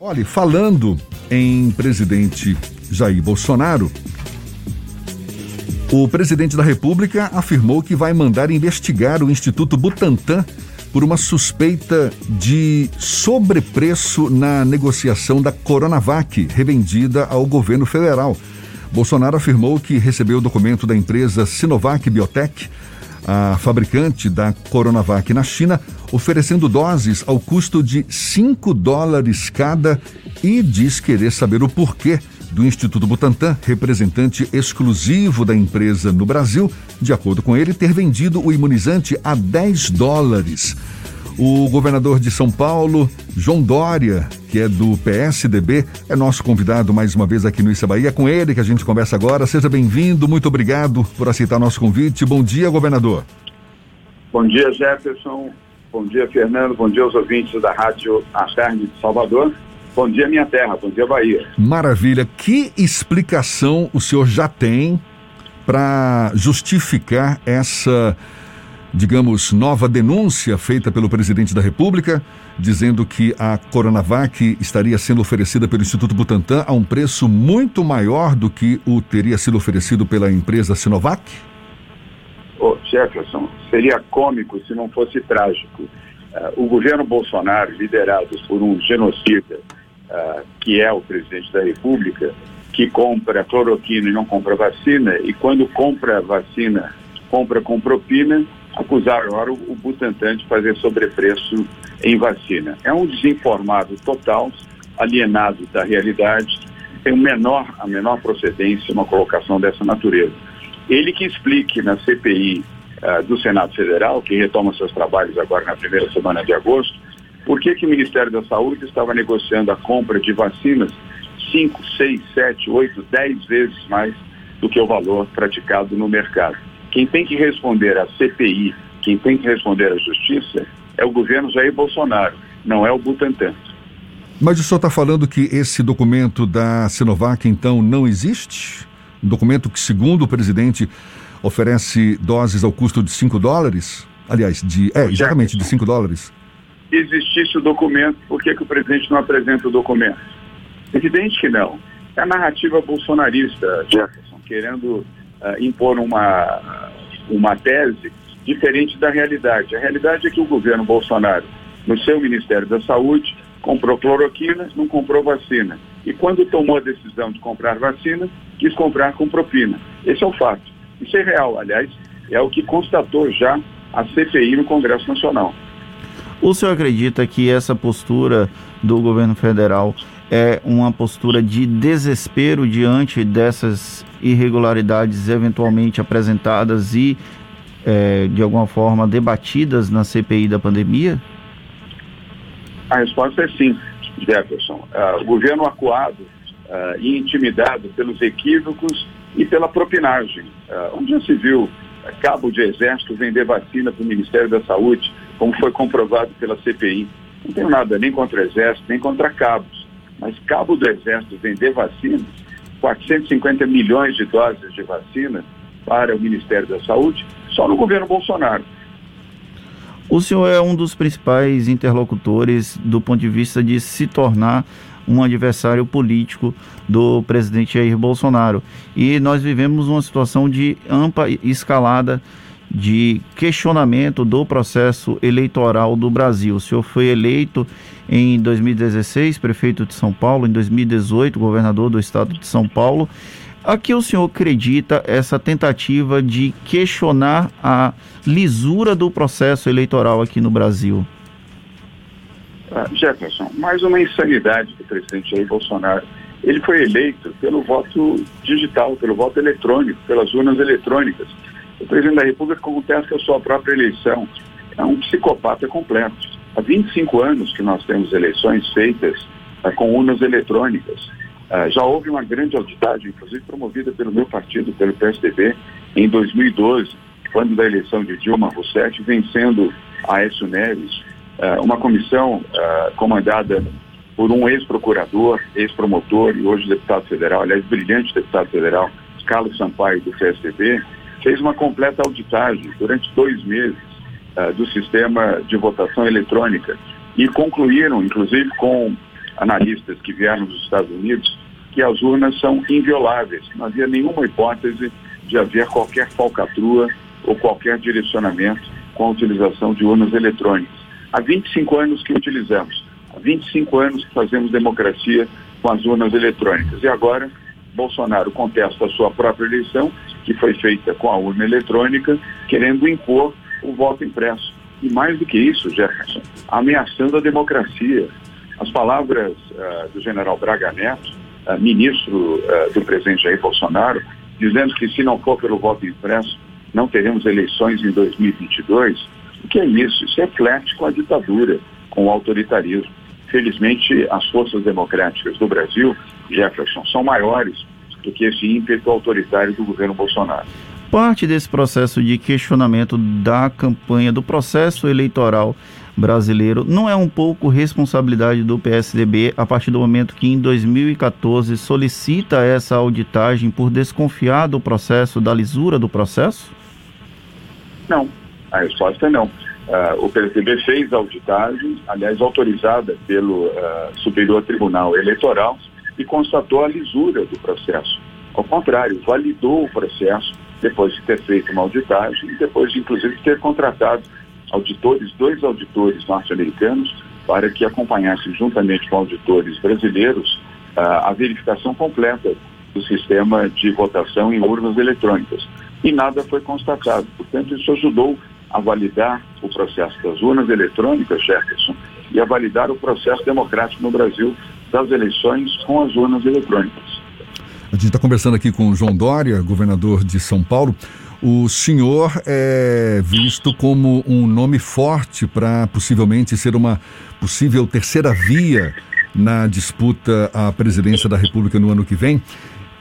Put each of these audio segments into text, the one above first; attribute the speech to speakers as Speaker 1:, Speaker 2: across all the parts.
Speaker 1: Olha, falando em presidente Jair Bolsonaro, o presidente da República afirmou que vai mandar investigar o Instituto Butantan por uma suspeita de sobrepreço na negociação da Coronavac, revendida ao governo federal. Bolsonaro afirmou que recebeu o documento da empresa Sinovac Biotech a fabricante da Coronavac na China, oferecendo doses ao custo de 5 dólares cada e diz querer saber o porquê do Instituto Butantan, representante exclusivo da empresa no Brasil, de acordo com ele, ter vendido o imunizante a 10 dólares. O governador de São Paulo, João Dória, que é do PSDB, é nosso convidado mais uma vez aqui no Issa Bahia. É com ele que a gente conversa agora. Seja bem-vindo, muito obrigado por aceitar nosso convite. Bom dia, governador.
Speaker 2: Bom dia, Jefferson. Bom dia, Fernando. Bom dia aos ouvintes da Rádio A Tarde de Salvador. Bom dia, minha terra. Bom dia, Bahia.
Speaker 1: Maravilha. Que explicação o senhor já tem para justificar essa digamos, nova denúncia feita pelo presidente da República, dizendo que a Coronavac estaria sendo oferecida pelo Instituto Butantan a um preço muito maior do que o teria sido oferecido pela empresa Sinovac?
Speaker 2: Oh, Jefferson, seria cômico se não fosse trágico. Uh, o governo Bolsonaro, liderado por um genocida, uh, que é o presidente da República, que compra cloroquina e não compra vacina, e quando compra vacina, compra com propina, acusar agora o Butantan de fazer sobrepreço em vacina. É um desinformado total, alienado da realidade, tem menor, a menor procedência uma colocação dessa natureza. Ele que explique na CPI uh, eh, do Senado Federal, que retoma seus trabalhos agora na primeira semana de agosto, por que, que o Ministério da Saúde estava negociando a compra de vacinas 5, 6, 7, 8, 10 vezes mais do que o valor praticado no mercado. Quem tem que responder à CPI, quem tem que responder à Justiça, é o governo Jair Bolsonaro, não é o Butantan.
Speaker 1: Mas o senhor está falando que esse documento da Sinovac, então, não existe? Um documento que, segundo o presidente, oferece doses ao custo de 5 dólares? Aliás, de, é, exatamente, de 5 dólares.
Speaker 2: Se existisse o documento, por que, que o presidente não apresenta o documento? Evidente que não. É a narrativa bolsonarista, Jefferson, querendo uh, impor uma, uma tese diferente da realidade. A realidade é que o governo Bolsonaro, no seu Ministério da Saúde, comprou cloroquina, não comprou vacina. E quando tomou a decisão de comprar vacina, quis comprar com propina. Esse é o fato. Isso é real, aliás, é o que constatou já a CPI no Congresso Nacional.
Speaker 3: O senhor acredita que essa postura do governo federal é uma postura de desespero diante dessas irregularidades eventualmente apresentadas e, é, de alguma forma, debatidas na CPI da pandemia?
Speaker 2: A resposta é sim, Jefferson. Uh, o governo acuado uh, e intimidado pelos equívocos e pela propinagem. Uh, onde já se viu cabo de exército vender vacina para o Ministério da Saúde, como foi comprovado pela CPI? Não tenho nada nem contra exército, nem contra cabos. Mas cabo do exército vender vacinas 450 milhões de doses de vacina para o Ministério da Saúde, só no governo Bolsonaro.
Speaker 3: O senhor é um dos principais interlocutores do ponto de vista de se tornar um adversário político do presidente Jair Bolsonaro. E nós vivemos uma situação de ampla escalada de questionamento do processo eleitoral do Brasil. O senhor foi eleito em 2016 prefeito de São Paulo, em 2018 governador do estado de São Paulo. A que o senhor acredita essa tentativa de questionar a lisura do processo eleitoral aqui no Brasil?
Speaker 2: Uh, Jefferson, mais uma insanidade do presidente Jair Bolsonaro. Ele foi eleito pelo voto digital, pelo voto eletrônico, pelas urnas eletrônicas. O presidente da República contesta a sua própria eleição. É um psicopata completo. Há 25 anos que nós temos eleições feitas uh, com urnas eletrônicas. Uh, já houve uma grande auditagem, inclusive promovida pelo meu partido, pelo PSDB, em 2012, quando da eleição de Dilma Rousseff, vencendo Aécio Neves, uh, uma comissão comandada por um ex-procurador, ex-promotor e hoje deputado federal, aliás, brilhante deputado federal, Carlos Sampaio, do PSDB, fez uma completa auditagem durante dois meses uh, do sistema de votação eletrônica e concluíram, inclusive com analistas que vieram dos Estados Unidos que as urnas são invioláveis. Não havia nenhuma hipótese de haver qualquer falcatrua ou qualquer direcionamento com a utilização de urnas eletrônicas. Há 25 anos que utilizamos, há 25 anos que fazemos democracia com as urnas eletrônicas. E agora, Bolsonaro contesta a sua própria eleição, que foi feita com a urna eletrônica, querendo impor o voto impresso. E mais do que isso, Jefferson, ameaçando a democracia. As palavras uh, do general Braga Neto, uh, ministro uh, do presidente Jair Bolsonaro, dizendo que se não for pelo voto impresso, não teremos eleições em 2022. O que é isso? Isso é eclético à ditadura, com o autoritarismo. Felizmente, as forças democráticas do Brasil, Jefferson, são maiores do que esse ímpeto autoritário do governo Bolsonaro.
Speaker 3: Parte desse processo de questionamento da campanha, do processo eleitoral brasileiro, não é um pouco responsabilidade do PSDB a partir do momento que em 2014 solicita essa auditagem por desconfiar do processo, da lisura do processo?
Speaker 2: Não, a resposta é não. Uh, o PSDB fez a auditagem, aliás, autorizada pelo uh, Superior Tribunal Eleitoral, e constatou a lisura do processo. Ao contrário, validou o processo depois de ter feito uma auditagem e depois, de, inclusive, ter contratado auditores, dois auditores norte-americanos, para que acompanhassem, juntamente com auditores brasileiros, a verificação completa do sistema de votação em urnas eletrônicas. E nada foi constatado. Portanto, isso ajudou a validar o processo das urnas eletrônicas, Jefferson, e a validar o processo democrático no Brasil das eleições com as urnas eletrônicas.
Speaker 1: A gente está conversando aqui com o João Dória, governador de São Paulo. O senhor é visto como um nome forte para possivelmente ser uma possível terceira via na disputa à presidência da República no ano que vem,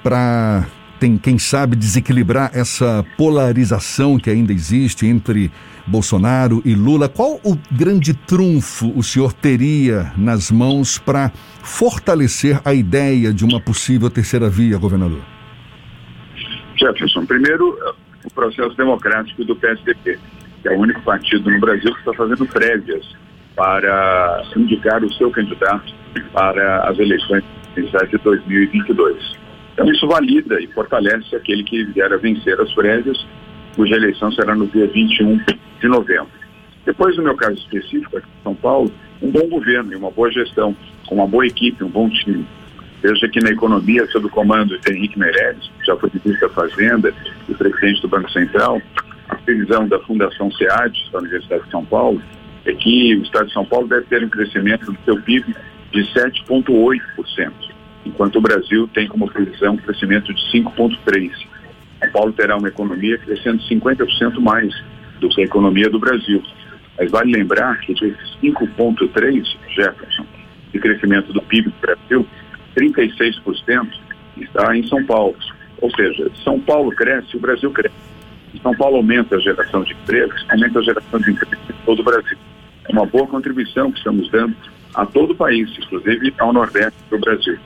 Speaker 1: para tem, quem sabe, desequilibrar essa polarização que ainda existe entre Bolsonaro e Lula. Qual o grande trunfo o senhor teria nas mãos para fortalecer a ideia de uma possível terceira via, governador?
Speaker 2: Jefferson, primeiro, o processo democrático do PSDB, que é o único partido no Brasil que está fazendo prévias para indicar o seu candidato para as eleições de 2022. Então, isso valida e fortalece aquele que vier a vencer as prévias, cuja eleição será no dia 21 de novembro. Depois, no meu caso específico, aqui em São Paulo, um bom governo e uma boa gestão, com uma boa equipe, um bom time. Veja que na economia, sob o comando de Henrique Meirelles, que já foi ministro da Fazenda e presidente do Banco Central, a previsão da Fundação SEAD, da Universidade de São Paulo, é que o Estado de São Paulo deve ter um crescimento do seu PIB de 7,8% enquanto o Brasil tem como previsão um crescimento de 5,3%. São Paulo terá uma economia crescendo 50% mais do que a economia do Brasil. Mas vale lembrar que desses 5,3%, Jefferson, de crescimento do PIB do Brasil, 36% está em São Paulo. Ou seja, São Paulo cresce, o Brasil cresce. São Paulo aumenta a geração de empregos, aumenta a geração de empregos em todo o Brasil. É uma boa contribuição que estamos dando a todo o país, inclusive ao Nordeste do Brasil.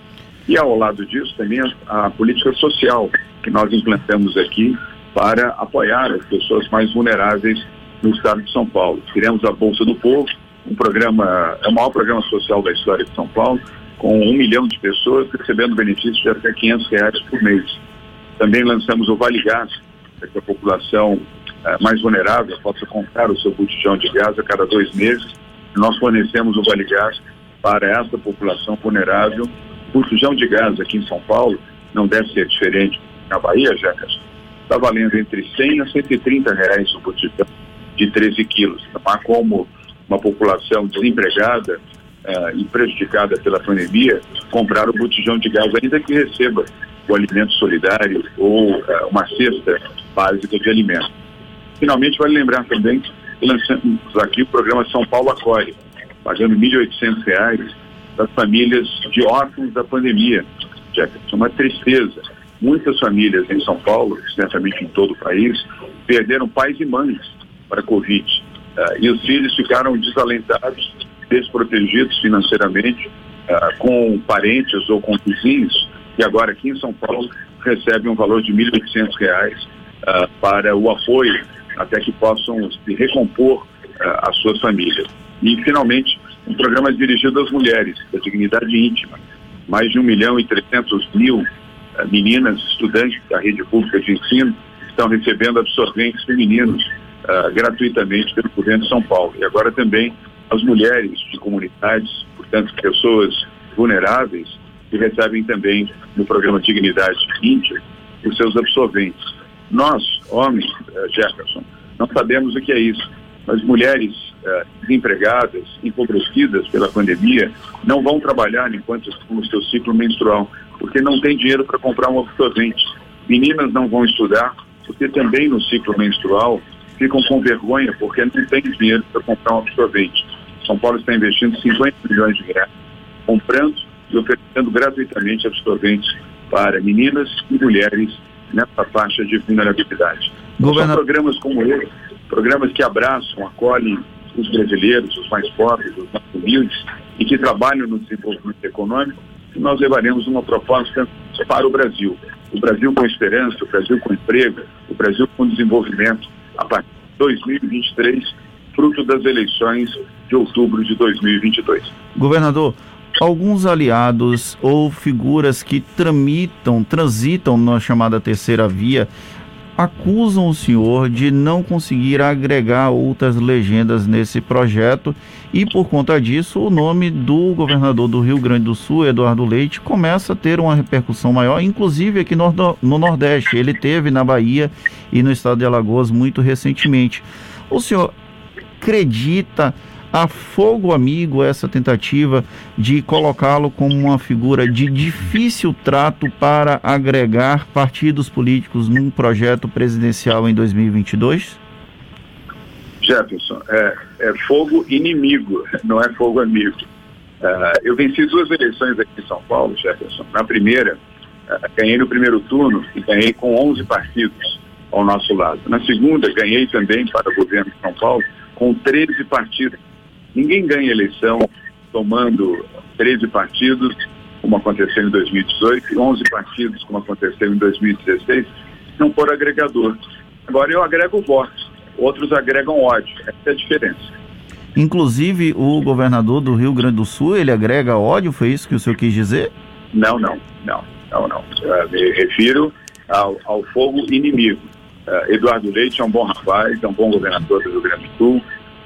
Speaker 2: E ao lado disso também a, a política social que nós implantamos aqui para apoiar as pessoas mais vulneráveis no estado de São Paulo. Criamos a Bolsa do Povo, um programa, é o maior programa social da história de São Paulo, com um milhão de pessoas recebendo benefícios de até 500 reais por mês. Também lançamos o Vale Gás, para que a população uh, mais vulnerável possa comprar o seu botijão de gás a cada dois meses. Nós fornecemos o Vale Gás para essa população vulnerável botijão de gás aqui em São Paulo não deve ser diferente na Bahia, Jefferson. Está valendo entre 100 a 130 reais o botijão de 13 quilos. Não há como uma população desempregada uh, e prejudicada pela pandemia comprar o botijão de gás, ainda que receba o alimento solidário ou uh, uma cesta básica de alimentos. Finalmente, vale lembrar também que lançamos aqui o programa São Paulo Acolhe, pagando R$ 1.800 das famílias de órfãos da pandemia. Jefferson, uma tristeza. Muitas famílias em São Paulo, certamente em todo o país, perderam pais e mães para a Covid. Uh, e os filhos ficaram desalentados, desprotegidos financeiramente, uh, com parentes ou com vizinhos, e agora aqui em São Paulo recebem um valor de R$ 1.800 uh, para o apoio, até que possam se recompor as suas famílias. E, finalmente, um programa dirigido às mulheres, da dignidade íntima. Mais de 1 milhão e 300 mil uh, meninas, estudantes da rede pública de ensino, estão recebendo absorventes femininos uh, gratuitamente pelo governo de São Paulo. E agora também as mulheres de comunidades, portanto, pessoas vulneráveis, que recebem também no programa Dignidade Íntima os seus absorventes. Nós, homens, uh, Jefferson, não sabemos o que é isso, mas mulheres uh, desempregadas, empobrecidas pela pandemia, não vão trabalhar enquanto estão no seu ciclo menstrual, porque não tem dinheiro para comprar um absorvente. Meninas não vão estudar, porque também no ciclo menstrual ficam com vergonha, porque não tem dinheiro para comprar um absorvente. São Paulo está investindo 50 milhões de reais, comprando e oferecendo gratuitamente absorventes para meninas e mulheres nessa faixa de vulnerabilidade. Governador... São programas como esse, programas que abraçam, acolhem os brasileiros, os mais pobres, os mais humildes e que trabalham no desenvolvimento econômico, nós levaremos uma proposta para o Brasil. O Brasil com esperança, o Brasil com emprego, o Brasil com desenvolvimento a partir de 2023, fruto das eleições de outubro de 2022.
Speaker 3: Governador, alguns aliados ou figuras que tramitam, transitam na chamada terceira via, acusam o senhor de não conseguir agregar outras legendas nesse projeto e por conta disso o nome do governador do Rio Grande do Sul, Eduardo Leite, começa a ter uma repercussão maior, inclusive aqui no, no Nordeste. Ele teve na Bahia e no estado de Alagoas muito recentemente. O senhor acredita a fogo amigo essa tentativa de colocá-lo como uma figura de difícil trato para agregar partidos políticos num projeto presidencial em 2022?
Speaker 2: Jefferson, é, é fogo inimigo, não é fogo amigo. Uh, eu venci duas eleições aqui em São Paulo, Jefferson. Na primeira, uh, ganhei no primeiro turno e ganhei com 11 partidos ao nosso lado. Na segunda, ganhei também para o governo de São Paulo com 13 partidos Ninguém ganha eleição tomando 13 partidos, como aconteceu em 2018, e 11 partidos, como aconteceu em 2016, não for agregador. Agora eu agrego votos, outros agregam ódio. Essa é a diferença.
Speaker 3: Inclusive, o governador do Rio Grande do Sul, ele agrega ódio, foi isso que o senhor quis dizer?
Speaker 2: Não, não, não, não, não. Uh, me refiro ao, ao fogo inimigo. Uh, Eduardo Leite é um bom rapaz, é um bom governador do Rio Grande do Sul,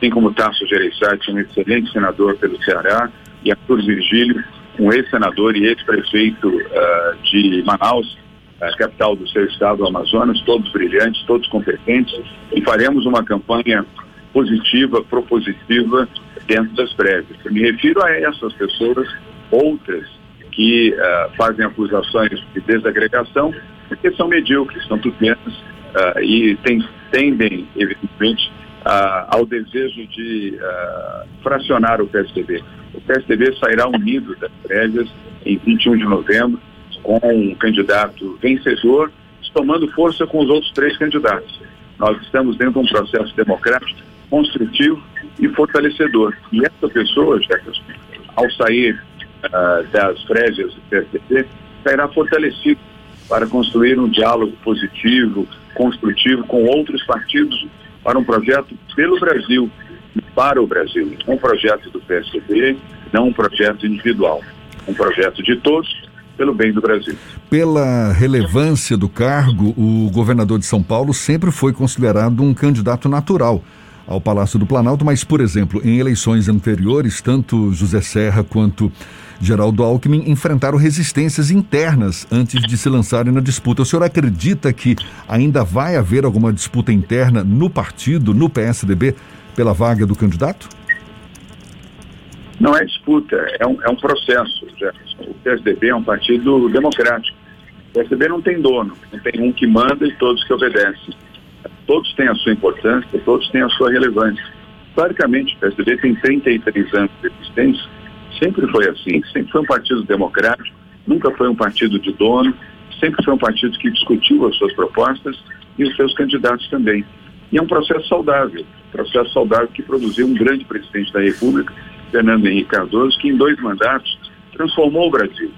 Speaker 2: assim como Tasso Gereissati, um excelente senador pelo Ceará, e Arthur Virgílio, um ex-senador e ex-prefeito uh, de Manaus, a capital do seu estado, o Amazonas, todos brilhantes, todos competentes, e faremos uma campanha positiva, propositiva dentro das prévias. Eu me refiro a essas pessoas, outras que uh, fazem acusações de desagregação, porque são medíocres, são pequenas uh, e tem, tendem, evidentemente, ah, ao desejo de ah, fracionar o PSDB. O PSDB sairá unido das prévias em 21 de novembro, com um candidato vencedor, tomando força com os outros três candidatos. Nós estamos dentro de um processo democrático, construtivo e fortalecedor. E essa pessoa, Jefferson, ao sair ah, das prévias do PSDB, sairá fortalecido para construir um diálogo positivo, construtivo com outros partidos para um projeto pelo Brasil e para o Brasil. Um projeto do PSDB, não um projeto individual. Um projeto de todos pelo bem do Brasil.
Speaker 1: Pela relevância do cargo, o governador de São Paulo sempre foi considerado um candidato natural ao Palácio do Planalto, mas, por exemplo, em eleições anteriores, tanto José Serra quanto Geraldo Alckmin enfrentaram resistências internas antes de se lançarem na disputa. O senhor acredita que ainda vai haver alguma disputa interna no partido, no PSDB, pela vaga do candidato?
Speaker 2: Não é disputa, é um, é um processo. O PSDB é um partido democrático. O PSDB não tem dono, não tem um que manda e todos que obedecem. Todos têm a sua importância, todos têm a sua relevância. Historicamente, o PSDB tem 33 anos de existência Sempre foi assim, sempre foi um partido democrático, nunca foi um partido de dono, sempre foi um partido que discutiu as suas propostas e os seus candidatos também. E é um processo saudável, processo saudável que produziu um grande presidente da República, Fernando Henrique Cardoso, que em dois mandatos transformou o Brasil.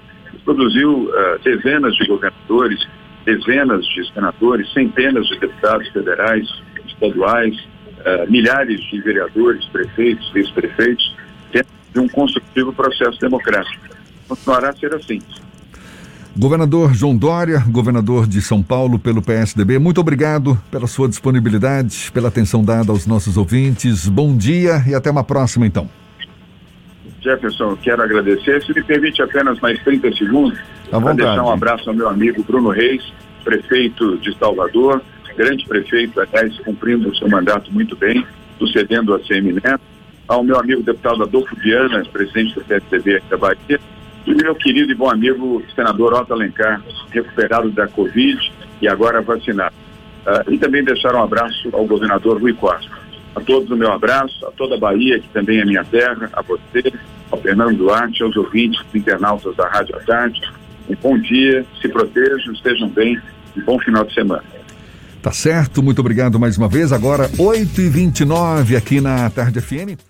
Speaker 2: Produziu uh, dezenas de governadores, dezenas de senadores, centenas de deputados federais, estaduais, uh, milhares de vereadores, prefeitos, vice-prefeitos, de um construtivo processo democrático. Continuará a ser assim.
Speaker 1: Governador João Dória, governador de São Paulo pelo PSDB, muito obrigado pela sua disponibilidade, pela atenção dada aos nossos ouvintes. Bom dia e até uma próxima, então.
Speaker 2: Jefferson, quero agradecer. Se me permite apenas mais 30 segundos, para deixar um abraço ao meu amigo Bruno Reis, prefeito de Salvador, grande prefeito, aliás, cumprindo o seu mandato muito bem, sucedendo a CM Neto, ao meu amigo deputado Adolfo Viana, presidente do PSDB da Bahia, e meu querido e bom amigo senador Otto Alencar, recuperado da Covid e agora vacinado. Uh, e também deixar um abraço ao governador Rui Costa. A todos o meu abraço, a toda a Bahia, que também é minha terra, a você, ao Fernando Duarte, aos ouvintes, internautas da Rádio à Tarde. Um bom dia, se protejam, estejam bem, um bom final de semana.
Speaker 1: Tá certo, muito obrigado mais uma vez. Agora, 8h29 aqui na Tarde FM.